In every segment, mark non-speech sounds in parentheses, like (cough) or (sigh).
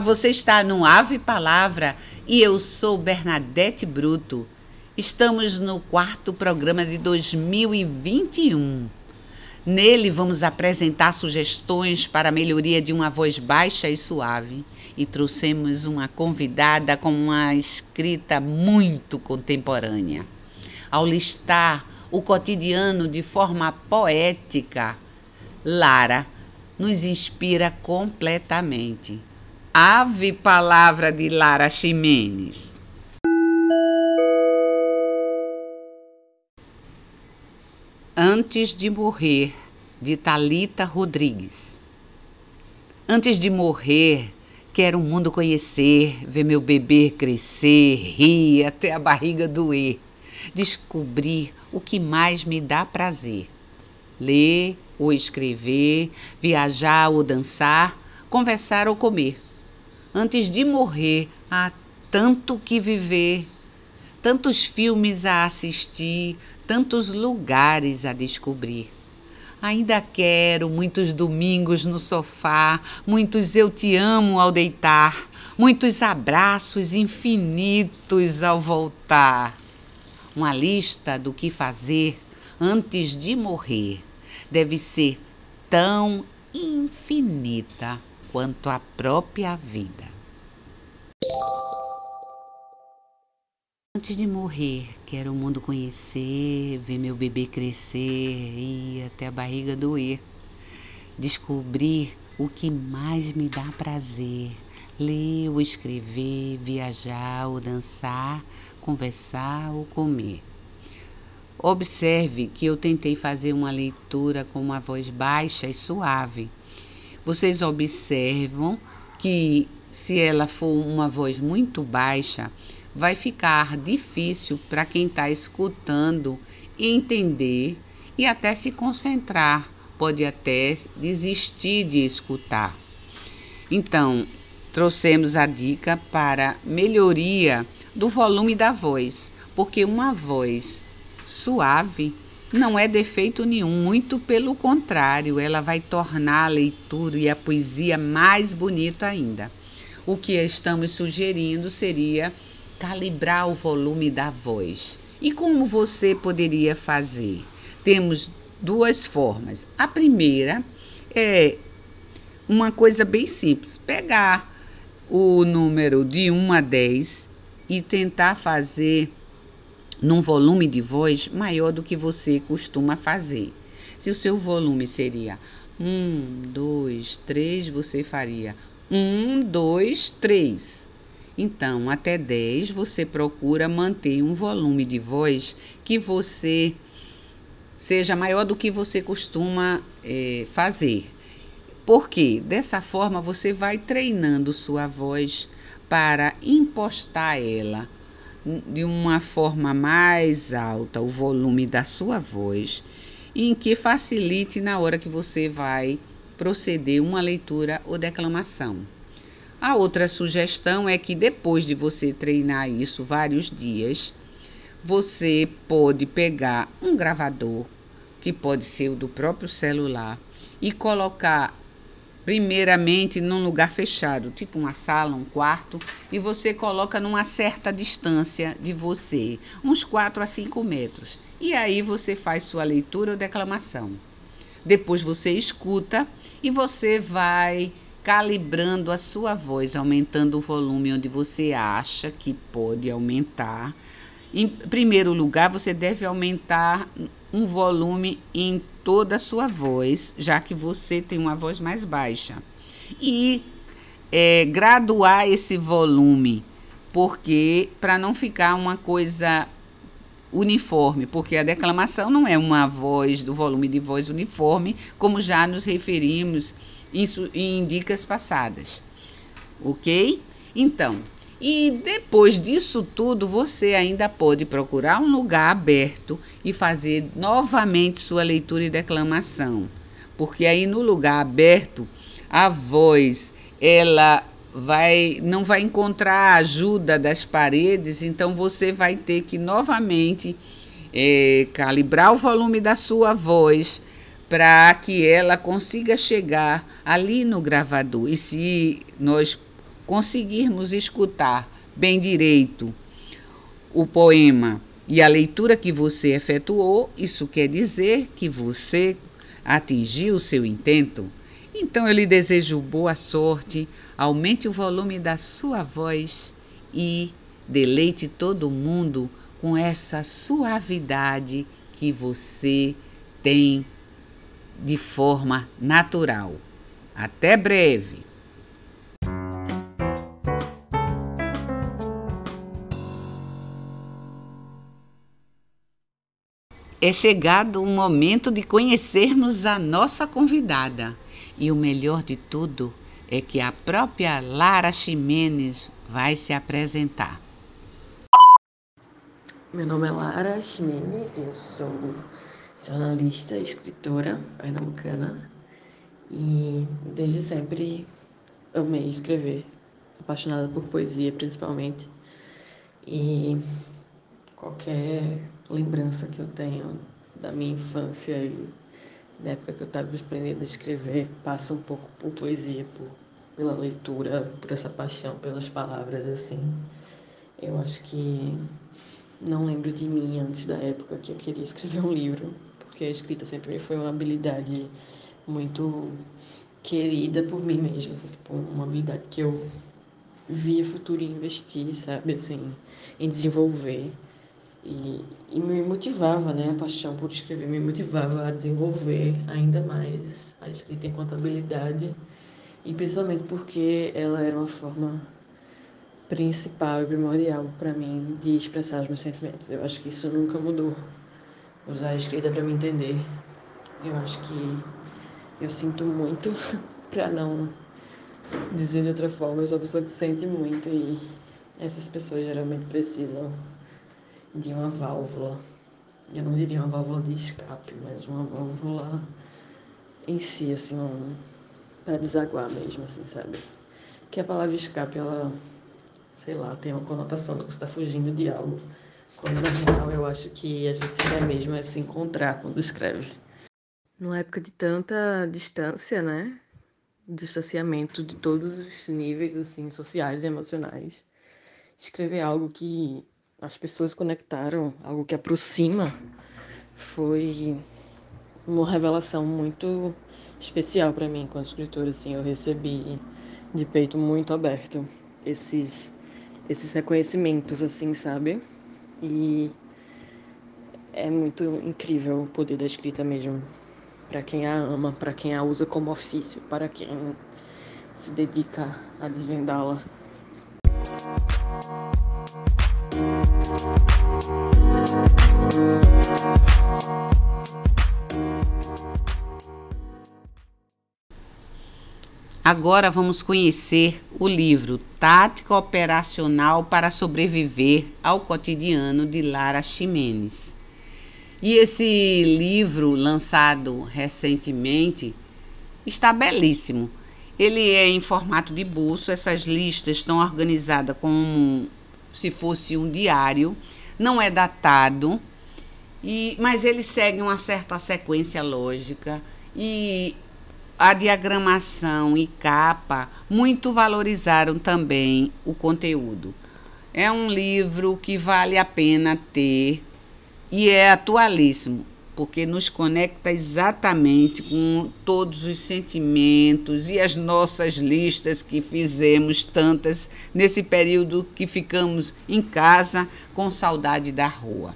você está no Ave Palavra e eu sou Bernadette Bruto. Estamos no quarto programa de 2021. Nele vamos apresentar sugestões para a melhoria de uma voz baixa e suave. E trouxemos uma convidada com uma escrita muito contemporânea. Ao listar o cotidiano de forma poética, Lara nos inspira completamente. Ave Palavra de Lara Ximenes. Antes de morrer, de Talita Rodrigues. Antes de morrer, quero o mundo conhecer, ver meu bebê crescer, rir até a barriga doer, descobrir o que mais me dá prazer. Ler, ou escrever, viajar ou dançar, conversar ou comer. Antes de morrer, há tanto que viver, tantos filmes a assistir, tantos lugares a descobrir. Ainda quero muitos domingos no sofá, muitos eu te amo ao deitar, muitos abraços infinitos ao voltar. Uma lista do que fazer antes de morrer deve ser tão infinita quanto a própria vida. Antes de morrer, quero o mundo conhecer, ver meu bebê crescer e até a barriga doer. Descobrir o que mais me dá prazer. Ler ou escrever, viajar ou dançar, conversar ou comer. Observe que eu tentei fazer uma leitura com uma voz baixa e suave. Vocês observam que se ela for uma voz muito baixa, vai ficar difícil para quem está escutando entender e até se concentrar, pode até desistir de escutar. Então, trouxemos a dica para melhoria do volume da voz, porque uma voz suave não é defeito nenhum, muito pelo contrário, ela vai tornar a leitura e a poesia mais bonita ainda. O que estamos sugerindo seria calibrar o volume da voz. E como você poderia fazer? Temos duas formas. A primeira é uma coisa bem simples: pegar o número de 1 a 10 e tentar fazer num volume de voz maior do que você costuma fazer. Se o seu volume seria um, dois, três, você faria um, dois, três. Então, até 10, você procura manter um volume de voz que você seja maior do que você costuma é, fazer. Porque dessa forma você vai treinando sua voz para impostar ela de uma forma mais alta o volume da sua voz, em que facilite na hora que você vai proceder uma leitura ou declamação. A outra sugestão é que depois de você treinar isso vários dias, você pode pegar um gravador, que pode ser o do próprio celular, e colocar primeiramente num lugar fechado, tipo uma sala, um quarto, e você coloca numa certa distância de você, uns 4 a 5 metros. E aí você faz sua leitura ou declamação. Depois você escuta e você vai calibrando a sua voz, aumentando o volume onde você acha que pode aumentar. Em primeiro lugar, você deve aumentar um volume em toda a sua voz, já que você tem uma voz mais baixa. E é, graduar esse volume, porque para não ficar uma coisa uniforme, porque a declamação não é uma voz do volume de voz uniforme, como já nos referimos em, em dicas passadas. Ok? Então, e depois disso tudo, você ainda pode procurar um lugar aberto e fazer novamente sua leitura e declamação. Porque aí no lugar aberto, a voz, ela vai não vai encontrar a ajuda das paredes, então você vai ter que novamente é, calibrar o volume da sua voz para que ela consiga chegar ali no gravador. E se nós conseguirmos escutar bem direito o poema e a leitura que você efetuou, isso quer dizer que você atingiu o seu intento. Então eu lhe desejo boa sorte, aumente o volume da sua voz e deleite todo mundo com essa suavidade que você tem de forma natural. Até breve! É chegado o momento de conhecermos a nossa convidada. E o melhor de tudo é que a própria Lara Ximenes vai se apresentar. Meu nome é Lara Ximenes, eu sou jornalista, escritora pernambucana e desde sempre amei escrever, apaixonada por poesia principalmente. E qualquer lembrança que eu tenho da minha infância e da época que eu estava aprendendo a escrever passa um pouco por poesia, por, pela leitura, por essa paixão pelas palavras assim. Eu acho que não lembro de mim antes da época que eu queria escrever um livro, porque a escrita sempre foi uma habilidade muito querida por mim mesma, assim, tipo, uma habilidade que eu via futuro em investir, sabe, assim, em desenvolver. E, e me motivava, né? A paixão por escrever me motivava a desenvolver ainda mais a escrita enquanto habilidade. E principalmente porque ela era uma forma principal e primordial para mim de expressar os meus sentimentos. Eu acho que isso nunca mudou. Usar a escrita para me entender. Eu acho que eu sinto muito (laughs) para não dizer de outra forma. Eu sou uma pessoa que sente muito e essas pessoas geralmente precisam de uma válvula. Eu não diria uma válvula de escape, mas uma válvula em si, assim, um, para desaguar mesmo, assim, sabe? Que a palavra escape, ela, sei lá, tem uma conotação de que está fugindo de algo. Quando na real eu acho que a gente quer mesmo é se encontrar quando escreve. Numa época de tanta distância, né? Distanciamento de todos os níveis, assim, sociais e emocionais. Escrever algo que as pessoas conectaram, algo que aproxima, foi uma revelação muito especial para mim enquanto escritora. Assim, eu recebi de peito muito aberto esses esses reconhecimentos, assim, sabe? E é muito incrível o poder da escrita mesmo, para quem a ama, para quem a usa como ofício, para quem se dedica a desvendá-la. Agora vamos conhecer o livro Tática Operacional para Sobreviver ao Cotidiano de Lara Ximenes. E esse livro, lançado recentemente, está belíssimo. Ele é em formato de bolso, essas listas estão organizadas como se fosse um diário, não é datado, e, mas ele segue uma certa sequência lógica e a diagramação e capa muito valorizaram também o conteúdo. É um livro que vale a pena ter e é atualíssimo, porque nos conecta exatamente com todos os sentimentos e as nossas listas que fizemos tantas nesse período que ficamos em casa com saudade da rua.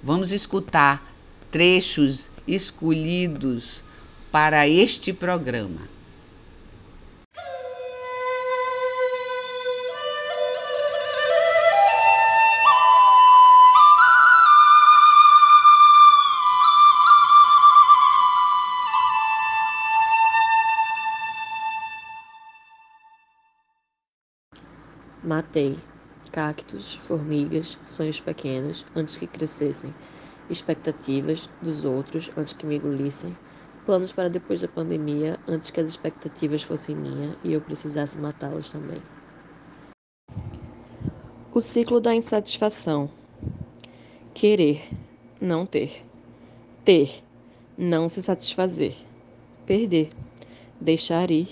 Vamos escutar trechos escolhidos para este programa. Matei cactos, formigas, sonhos pequenos antes que crescessem, expectativas dos outros antes que me engolissem, planos para depois da pandemia, antes que as expectativas fossem minhas e eu precisasse matá-las também. O ciclo da insatisfação. Querer, não ter. Ter, não se satisfazer. Perder, deixar ir,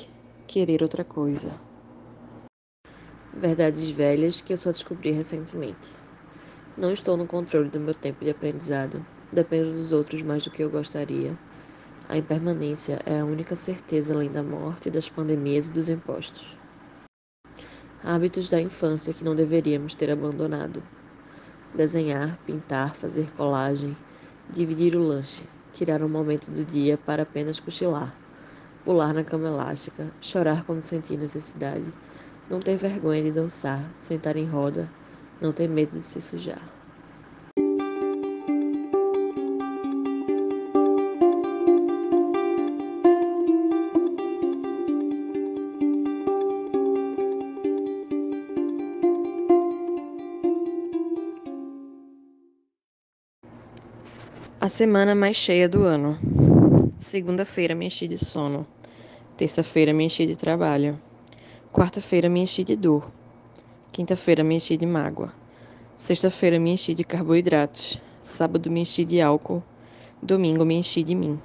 querer outra coisa. Verdades velhas que eu só descobri recentemente. Não estou no controle do meu tempo de aprendizado. Dependo dos outros mais do que eu gostaria. A impermanência é a única certeza além da morte, das pandemias e dos impostos. Hábitos da infância que não deveríamos ter abandonado. Desenhar, pintar, fazer colagem, dividir o lanche, tirar um momento do dia para apenas cochilar, pular na cama elástica, chorar quando sentir necessidade, não ter vergonha de dançar, sentar em roda, não ter medo de se sujar. A semana mais cheia do ano. Segunda-feira me enchi de sono. Terça-feira me enchi de trabalho. Quarta-feira me enchi de dor. Quinta-feira me enchi de mágoa. Sexta-feira me enchi de carboidratos. Sábado me enchi de álcool. Domingo me enchi de mim.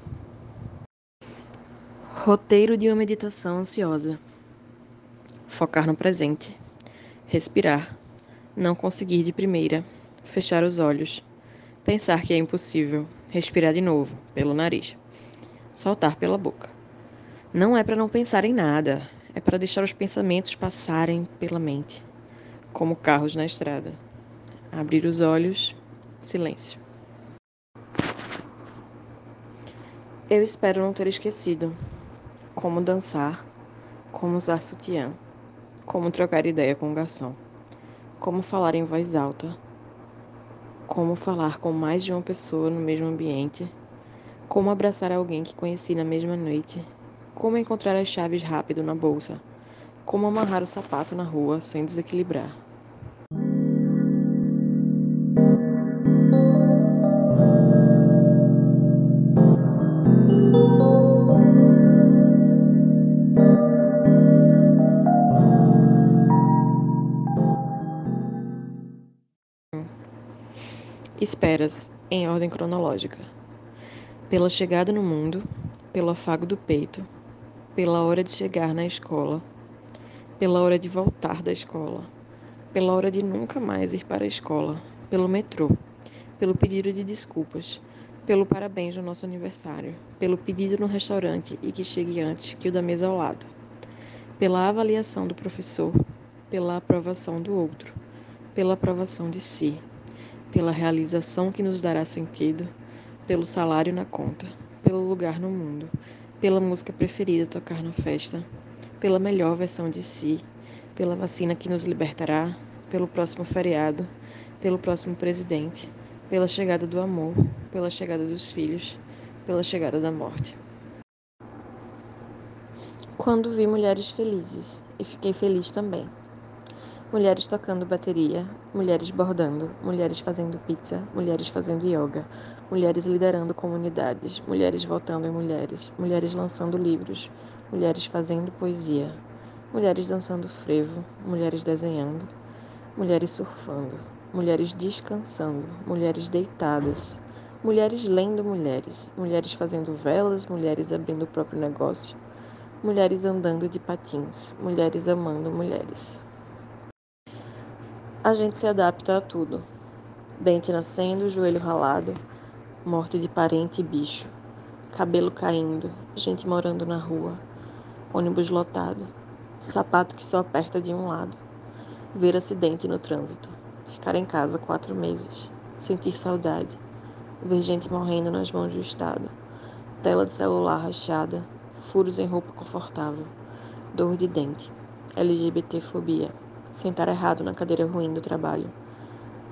Roteiro de uma meditação ansiosa. Focar no presente. Respirar. Não conseguir de primeira. Fechar os olhos Pensar que é impossível. Respirar de novo, pelo nariz. Soltar pela boca. Não é para não pensar em nada, é para deixar os pensamentos passarem pela mente, como carros na estrada. Abrir os olhos, silêncio. Eu espero não ter esquecido como dançar, como usar sutiã, como trocar ideia com o garçom, como falar em voz alta como falar com mais de uma pessoa no mesmo ambiente, como abraçar alguém que conheci na mesma noite, como encontrar as chaves rápido na bolsa, como amarrar o sapato na rua sem desequilibrar. Esperas, em ordem cronológica. Pela chegada no mundo, pelo afago do peito, pela hora de chegar na escola, pela hora de voltar da escola, pela hora de nunca mais ir para a escola, pelo metrô, pelo pedido de desculpas, pelo parabéns no nosso aniversário, pelo pedido no restaurante e que chegue antes que o da mesa ao lado, pela avaliação do professor, pela aprovação do outro, pela aprovação de si. Pela realização que nos dará sentido, pelo salário na conta, pelo lugar no mundo, pela música preferida tocar na festa, pela melhor versão de si, pela vacina que nos libertará, pelo próximo feriado, pelo próximo presidente, pela chegada do amor, pela chegada dos filhos, pela chegada da morte. Quando vi mulheres felizes, e fiquei feliz também mulheres tocando bateria, mulheres bordando, mulheres fazendo pizza, mulheres fazendo yoga, mulheres liderando comunidades, mulheres votando em mulheres, mulheres lançando livros, mulheres fazendo poesia, mulheres dançando frevo, mulheres desenhando, mulheres surfando, mulheres descansando, mulheres deitadas, mulheres lendo mulheres, mulheres fazendo velas, mulheres abrindo o próprio negócio, mulheres andando de patins, mulheres amando mulheres. A gente se adapta a tudo. Dente nascendo, joelho ralado, morte de parente e bicho, cabelo caindo, gente morando na rua, ônibus lotado, sapato que só aperta de um lado, ver acidente no trânsito, ficar em casa quatro meses, sentir saudade, ver gente morrendo nas mãos do Estado, tela de celular rachada, furos em roupa confortável, dor de dente, LGBTfobia sentar errado na cadeira ruim do trabalho,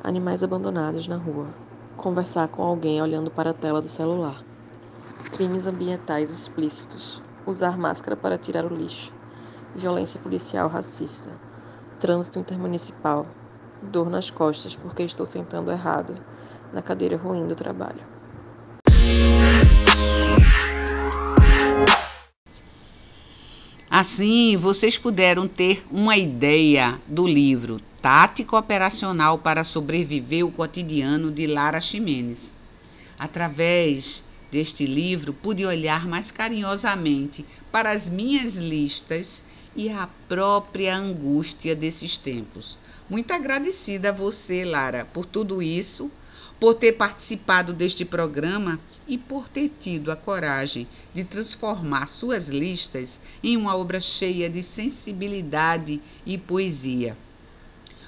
animais abandonados na rua, conversar com alguém olhando para a tela do celular, crimes ambientais explícitos, usar máscara para tirar o lixo, violência policial racista, trânsito intermunicipal, dor nas costas porque estou sentando errado na cadeira ruim do trabalho. Assim, vocês puderam ter uma ideia do livro Tático Operacional para Sobreviver o Cotidiano de Lara Ximenes. Através deste livro, pude olhar mais carinhosamente para as minhas listas e a própria angústia desses tempos. Muito agradecida a você, Lara, por tudo isso, por ter participado deste programa e por ter tido a coragem de transformar suas listas em uma obra cheia de sensibilidade e poesia.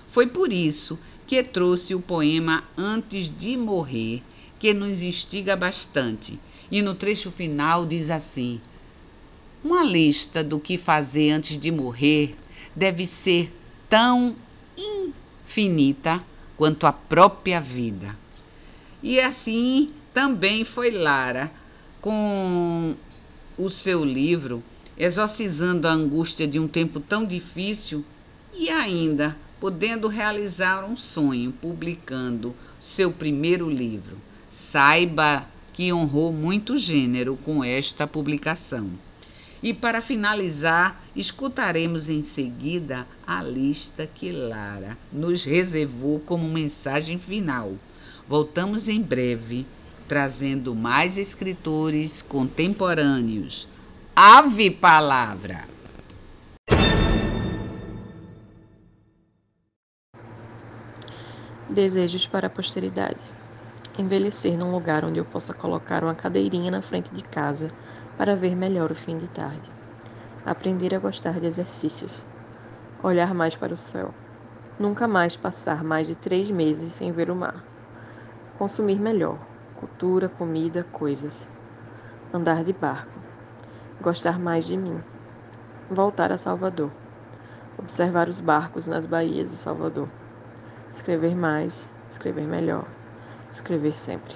Foi por isso que trouxe o poema Antes de Morrer, que nos instiga bastante. E no trecho final diz assim: Uma lista do que fazer antes de morrer deve ser tão infinita quanto a própria vida. E assim também foi Lara, com o seu livro, exorcizando a angústia de um tempo tão difícil e ainda podendo realizar um sonho publicando seu primeiro livro. Saiba que honrou muito gênero com esta publicação. E para finalizar, escutaremos em seguida a lista que Lara nos reservou como mensagem final. Voltamos em breve, trazendo mais escritores contemporâneos. Ave Palavra! Desejos para a posteridade. Envelhecer num lugar onde eu possa colocar uma cadeirinha na frente de casa para ver melhor o fim de tarde. Aprender a gostar de exercícios. Olhar mais para o céu. Nunca mais passar mais de três meses sem ver o mar. Consumir melhor. Cultura, comida, coisas. Andar de barco. Gostar mais de mim. Voltar a Salvador. Observar os barcos nas baías de Salvador Escrever mais, escrever melhor, escrever sempre.